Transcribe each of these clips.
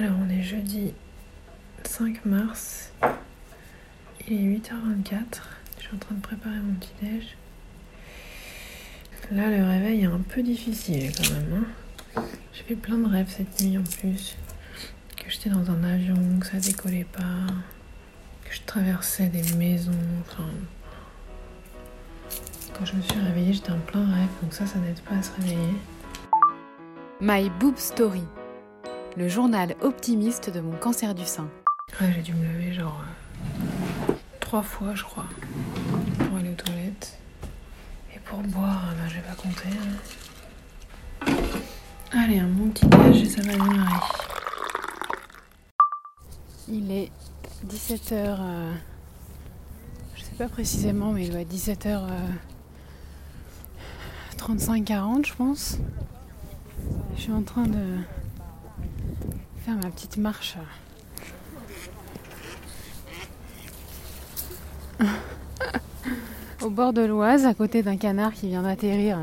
Alors on est jeudi 5 mars. Il est 8h24. Je suis en train de préparer mon petit déj. Là le réveil est un peu difficile quand même. Hein. J'ai fait plein de rêves cette nuit en plus. Que j'étais dans un avion, que ça décollait pas, que je traversais des maisons, enfin. Quand je me suis réveillée, j'étais en plein rêve, donc ça, ça n'aide pas à se réveiller. My Boob Story, le journal optimiste de mon cancer du sein. Ouais, j'ai dû me lever genre euh, trois fois, je crois, pour aller aux toilettes. Et pour boire, bah, je vais pas compter. hein. Allez, un bon petit déj et ça va démarrer. Il est 17h. je sais pas précisément, mais il doit être 17h. 35-40, je pense. Je suis en train de faire ma petite marche. Au bord de l'Oise, à côté d'un canard qui vient d'atterrir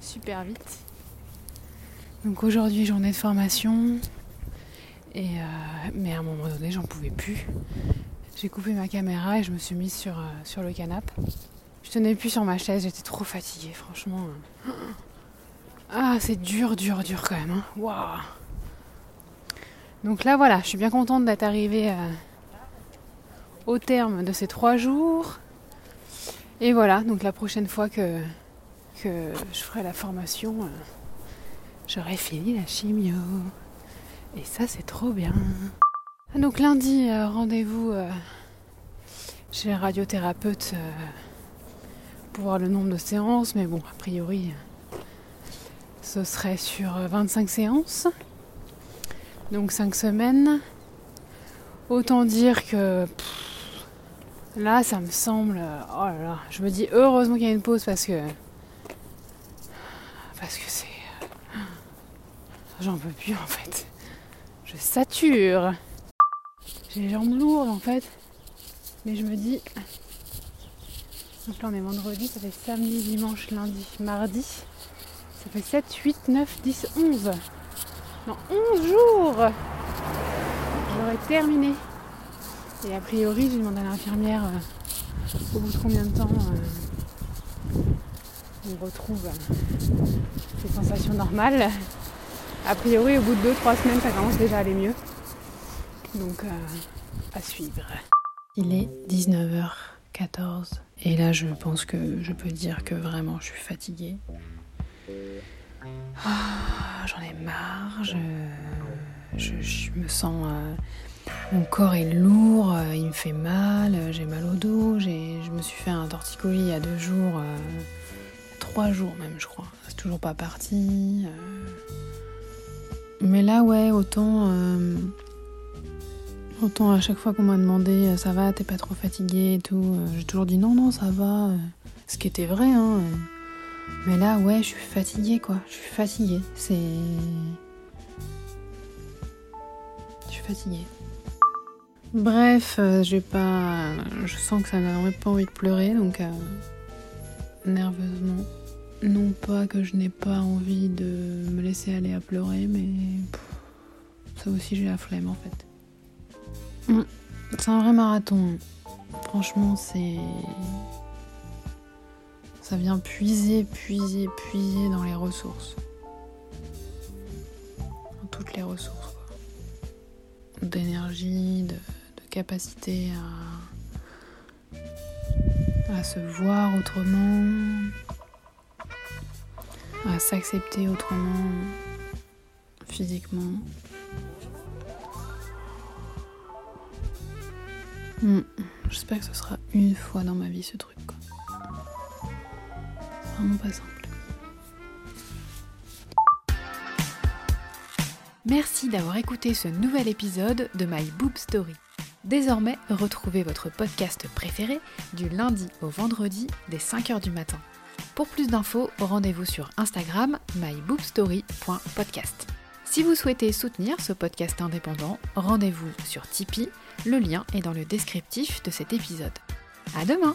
super vite. Donc aujourd'hui, journée de formation. Et euh, mais à un moment donné, j'en pouvais plus. J'ai coupé ma caméra et je me suis mise sur, euh, sur le canapé. Je tenais plus sur ma chaise, j'étais trop fatiguée, franchement. Ah, c'est dur, dur, dur quand même. Hein. Waouh. Donc là, voilà, je suis bien contente d'être arrivée euh, au terme de ces trois jours. Et voilà, donc la prochaine fois que, je ferai la formation, euh, j'aurai fini la chimio. Et ça, c'est trop bien. Donc lundi, euh, rendez-vous chez le radiothérapeute pour voir le nombre de séances. Mais bon, a priori, ce serait sur euh, 25 séances. Donc 5 semaines. Autant dire que là, ça me semble... euh, Oh là là, je me dis heureusement qu'il y a une pause parce que... Parce que c'est... euh, J'en peux plus en fait. Je sature. J'ai les jambes lourdes en fait. Mais je me dis. Donc là on est vendredi, ça fait samedi, dimanche, lundi, mardi. Ça fait 7, 8, 9, 10, 11. Dans 11 jours J'aurais terminé. Et a priori, j'ai demandé à l'infirmière euh, au bout de combien de temps euh, on retrouve euh, sensations normales. A priori, au bout de 2-3 semaines, ça commence déjà à aller mieux. Donc, euh, à suivre. Il est 19h14 et là je pense que je peux dire que vraiment je suis fatiguée. Ah, J'en ai marre, je, me sens... euh, mon corps est lourd, euh, il me fait mal, euh, j'ai mal au dos, je me suis fait un torticolis il y a deux jours, trois jours même je crois. C'est toujours pas parti. Mais là ouais, autant... Autant à chaque fois qu'on m'a demandé ça va, t'es pas trop fatigué et tout, j'ai toujours dit non, non, ça va. Ce qui était vrai, hein. Mais là, ouais, je suis fatiguée quoi. Je suis fatiguée. C'est. Je suis fatiguée. Bref, euh, j'ai pas. Je sens que ça n'a vraiment pas envie de pleurer donc. euh, Nerveusement. Non pas que je n'ai pas envie de me laisser aller à pleurer, mais. Ça aussi, j'ai la flemme en fait. Mm. C'est un vrai marathon. Franchement, c'est. Ça vient puiser, puiser, puiser dans les ressources. Dans toutes les ressources. D'énergie, de, de capacité à. à se voir autrement. à s'accepter autrement. physiquement. Hmm. J'espère que ce sera une fois dans ma vie ce truc. Quoi. Merci d'avoir écouté ce nouvel épisode de My Boob Story. Désormais, retrouvez votre podcast préféré du lundi au vendredi dès 5h du matin. Pour plus d'infos, rendez-vous sur Instagram myboobstory.podcast. Si vous souhaitez soutenir ce podcast indépendant, rendez-vous sur Tipeee, le lien est dans le descriptif de cet épisode. À demain!